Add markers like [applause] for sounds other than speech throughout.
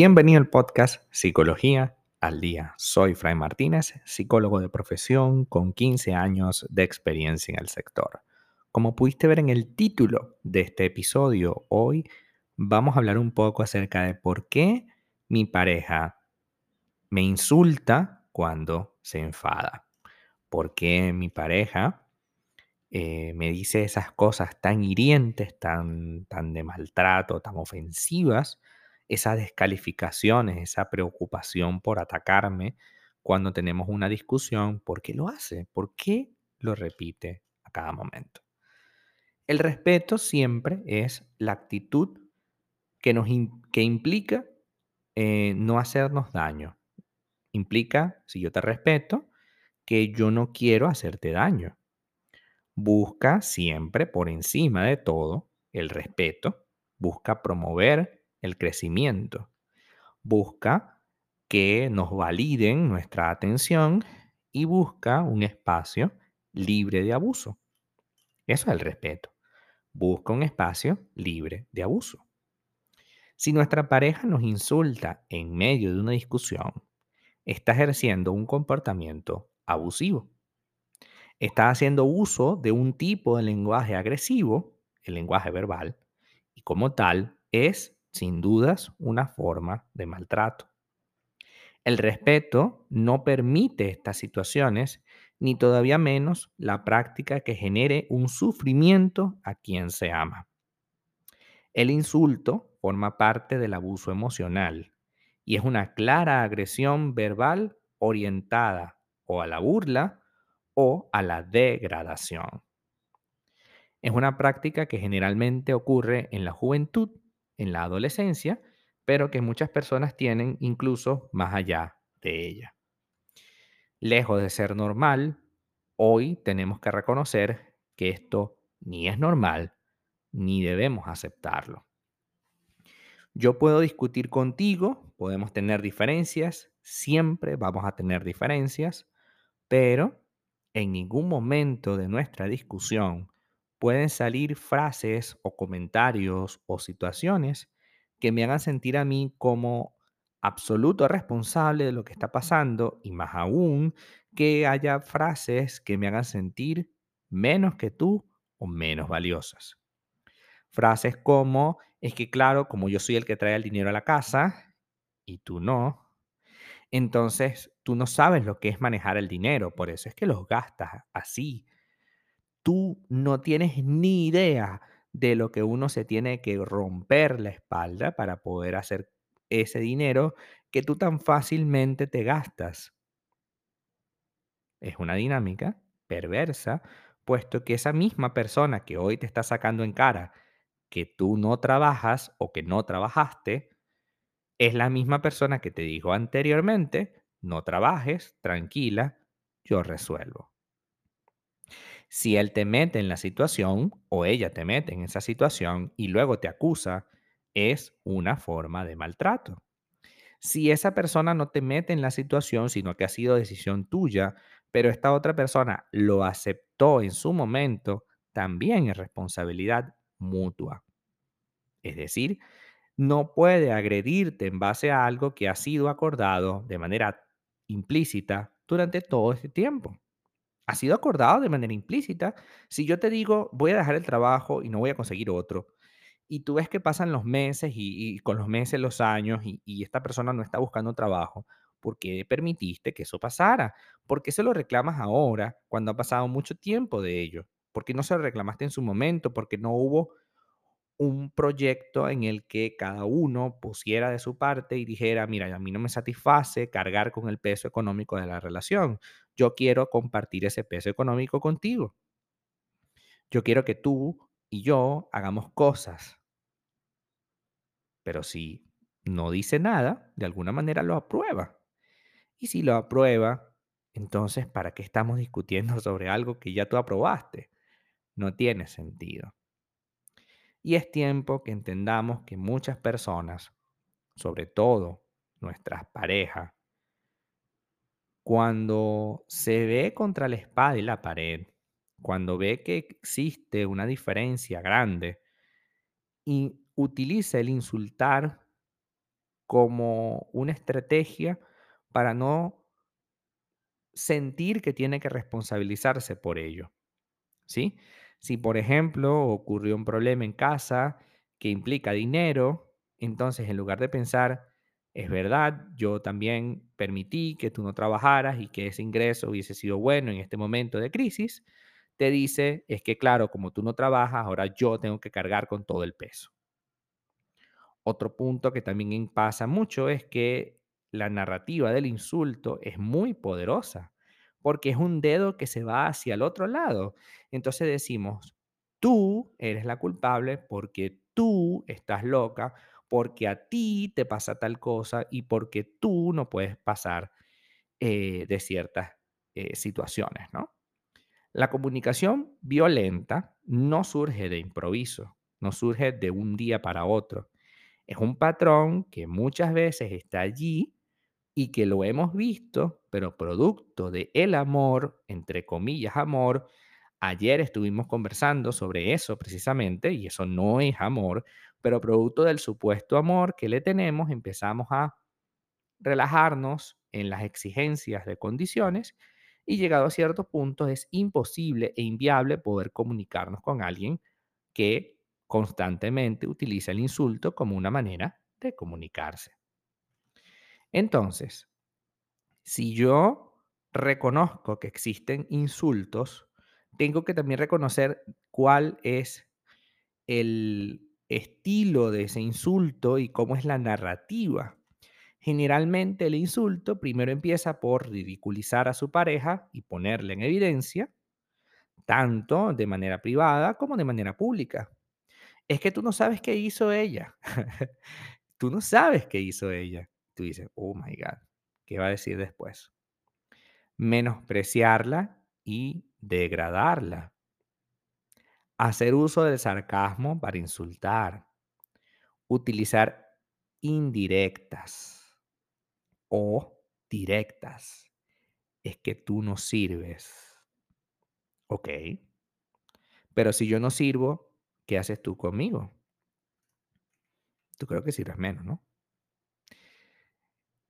Bienvenido al podcast Psicología al Día. Soy Fray Martínez, psicólogo de profesión con 15 años de experiencia en el sector. Como pudiste ver en el título de este episodio, hoy vamos a hablar un poco acerca de por qué mi pareja me insulta cuando se enfada. ¿Por qué mi pareja eh, me dice esas cosas tan hirientes, tan, tan de maltrato, tan ofensivas, esas descalificaciones, esa preocupación por atacarme cuando tenemos una discusión, ¿por qué lo hace? ¿Por qué lo repite a cada momento? El respeto siempre es la actitud que, nos, que implica eh, no hacernos daño. Implica, si yo te respeto, que yo no quiero hacerte daño busca siempre por encima de todo el respeto, busca promover el crecimiento, busca que nos validen nuestra atención y busca un espacio libre de abuso. Eso es el respeto. Busca un espacio libre de abuso. Si nuestra pareja nos insulta en medio de una discusión, está ejerciendo un comportamiento abusivo está haciendo uso de un tipo de lenguaje agresivo, el lenguaje verbal, y como tal es, sin dudas, una forma de maltrato. El respeto no permite estas situaciones, ni todavía menos la práctica que genere un sufrimiento a quien se ama. El insulto forma parte del abuso emocional y es una clara agresión verbal orientada o a la burla o a la degradación. Es una práctica que generalmente ocurre en la juventud, en la adolescencia, pero que muchas personas tienen incluso más allá de ella. Lejos de ser normal, hoy tenemos que reconocer que esto ni es normal ni debemos aceptarlo. Yo puedo discutir contigo, podemos tener diferencias, siempre vamos a tener diferencias, pero en ningún momento de nuestra discusión pueden salir frases o comentarios o situaciones que me hagan sentir a mí como absoluto responsable de lo que está pasando y más aún que haya frases que me hagan sentir menos que tú o menos valiosas. Frases como, es que claro, como yo soy el que trae el dinero a la casa y tú no, entonces tú no sabes lo que es manejar el dinero, por eso es que los gastas así. Tú no tienes ni idea de lo que uno se tiene que romper la espalda para poder hacer ese dinero que tú tan fácilmente te gastas. Es una dinámica perversa, puesto que esa misma persona que hoy te está sacando en cara que tú no trabajas o que no trabajaste, es la misma persona que te dijo anteriormente, no trabajes, tranquila, yo resuelvo. Si él te mete en la situación o ella te mete en esa situación y luego te acusa, es una forma de maltrato. Si esa persona no te mete en la situación, sino que ha sido decisión tuya, pero esta otra persona lo aceptó en su momento, también es responsabilidad mutua. Es decir, no puede agredirte en base a algo que ha sido acordado de manera implícita durante todo este tiempo. Ha sido acordado de manera implícita. Si yo te digo, voy a dejar el trabajo y no voy a conseguir otro, y tú ves que pasan los meses y, con los meses los años y, y, esta persona no está buscando trabajo, ¿por qué permitiste que eso pasara? ¿Por qué se lo reclamas ahora cuando ha pasado mucho tiempo de ello? ¿Por qué no se lo reclamaste en su momento? Porque no hubo un proyecto en el que cada uno pusiera de su parte y dijera, mira, a mí no me satisface cargar con el peso económico de la relación. Yo quiero compartir ese peso económico contigo. Yo quiero que tú y yo hagamos cosas. Pero si no dice nada, de alguna manera lo aprueba. Y si lo aprueba, entonces, ¿para qué estamos discutiendo [laughs] sobre algo que ya tú aprobaste? No tiene sentido. Y es tiempo que entendamos que muchas personas, sobre todo nuestras parejas, cuando se ve contra la espada y la pared, cuando ve que existe una diferencia grande y utiliza el insultar como una estrategia para no sentir que tiene que responsabilizarse por ello, ¿sí? Si, por ejemplo, ocurrió un problema en casa que implica dinero, entonces en lugar de pensar, es verdad, yo también permití que tú no trabajaras y que ese ingreso hubiese sido bueno en este momento de crisis, te dice, es que claro, como tú no trabajas, ahora yo tengo que cargar con todo el peso. Otro punto que también pasa mucho es que la narrativa del insulto es muy poderosa, porque es un dedo que se va hacia el otro lado. Entonces decimos, tú eres la culpable porque tú estás loca, porque a ti te pasa tal cosa y porque tú no puedes pasar eh, de ciertas eh, situaciones, ¿no? La comunicación violenta no surge de improviso, no surge de un día para otro. Es un patrón que muchas veces está allí y que lo hemos visto, pero producto de el amor, entre comillas, amor. Ayer estuvimos conversando sobre eso precisamente y eso no es amor, pero producto del supuesto amor que le tenemos, empezamos a relajarnos en las exigencias de condiciones y llegado a cierto punto es imposible e inviable poder comunicarnos con alguien que constantemente utiliza el insulto como una manera de comunicarse. Entonces, si yo reconozco que existen insultos, tengo que también reconocer cuál es el estilo de ese insulto y cómo es la narrativa. Generalmente el insulto primero empieza por ridiculizar a su pareja y ponerle en evidencia, tanto de manera privada como de manera pública. Es que tú no sabes qué hizo ella. [laughs] tú no sabes qué hizo ella. Tú dices, oh my God, ¿qué va a decir después? Menospreciarla y degradarla. Hacer uso del sarcasmo para insultar. Utilizar indirectas o directas. Es que tú no sirves. Ok. Pero si yo no sirvo, ¿qué haces tú conmigo? Tú creo que sirves menos, ¿no?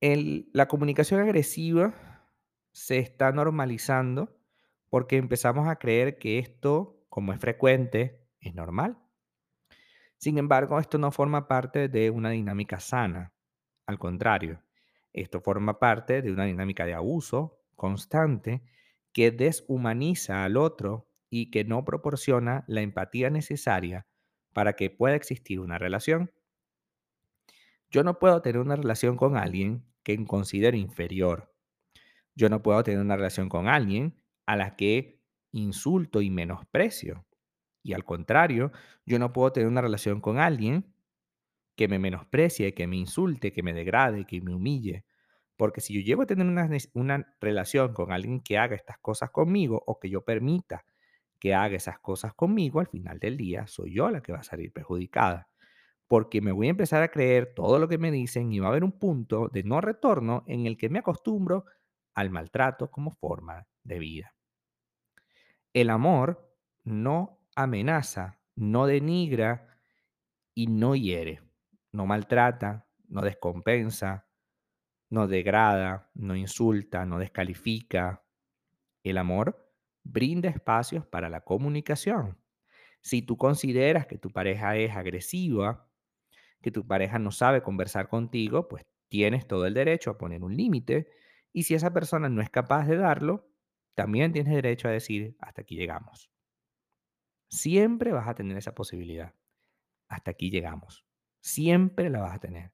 La comunicación agresiva se está normalizando porque empezamos a creer que esto, como es frecuente, es normal. Sin embargo, esto no forma parte de una dinámica sana. Al contrario, esto forma parte de una dinámica de abuso constante que deshumaniza al otro y que no proporciona la empatía necesaria para que pueda existir una relación. Yo no puedo tener una relación con alguien que considero inferior. Yo no puedo tener una relación con alguien a la que insulto y menosprecio. Y al contrario, yo no puedo tener una relación con alguien que me menosprecie, que me insulte, que me degrade, que me humille. Porque si yo llego a tener una, una relación con alguien que haga estas cosas conmigo o que yo permita que haga esas cosas conmigo, al final del día soy yo la que va a salir perjudicada. Porque me voy a empezar a creer todo lo que me dicen y va a haber un punto de no retorno en el que me acostumbro al maltrato como forma de vida. El amor no amenaza, no denigra y no hiere, no maltrata, no descompensa, no degrada, no insulta, no descalifica. El amor brinda espacios para la comunicación. Si tú consideras que tu pareja es agresiva, que tu pareja no sabe conversar contigo, pues tienes todo el derecho a poner un límite. Y si esa persona no es capaz de darlo, también tienes derecho a decir, hasta aquí llegamos. Siempre vas a tener esa posibilidad. Hasta aquí llegamos. Siempre la vas a tener.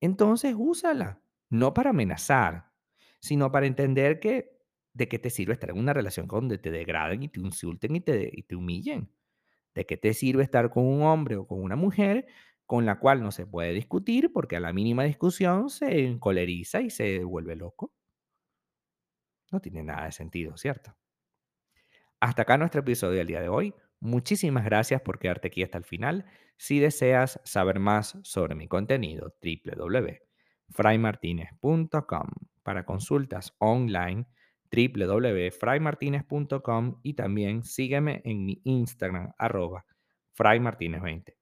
Entonces, úsala no para amenazar, sino para entender que de qué te sirve estar en una relación donde te degraden y te insulten y te, y te humillen. ¿De qué te sirve estar con un hombre o con una mujer con la cual no se puede discutir porque a la mínima discusión se encoleriza y se vuelve loco? No tiene nada de sentido, ¿cierto? Hasta acá nuestro episodio del día de hoy. Muchísimas gracias por quedarte aquí hasta el final. Si deseas saber más sobre mi contenido, www.fraymartinez.com. Para consultas online, www.fraymartinez.com y también sígueme en mi Instagram, arroba fraymartinez20.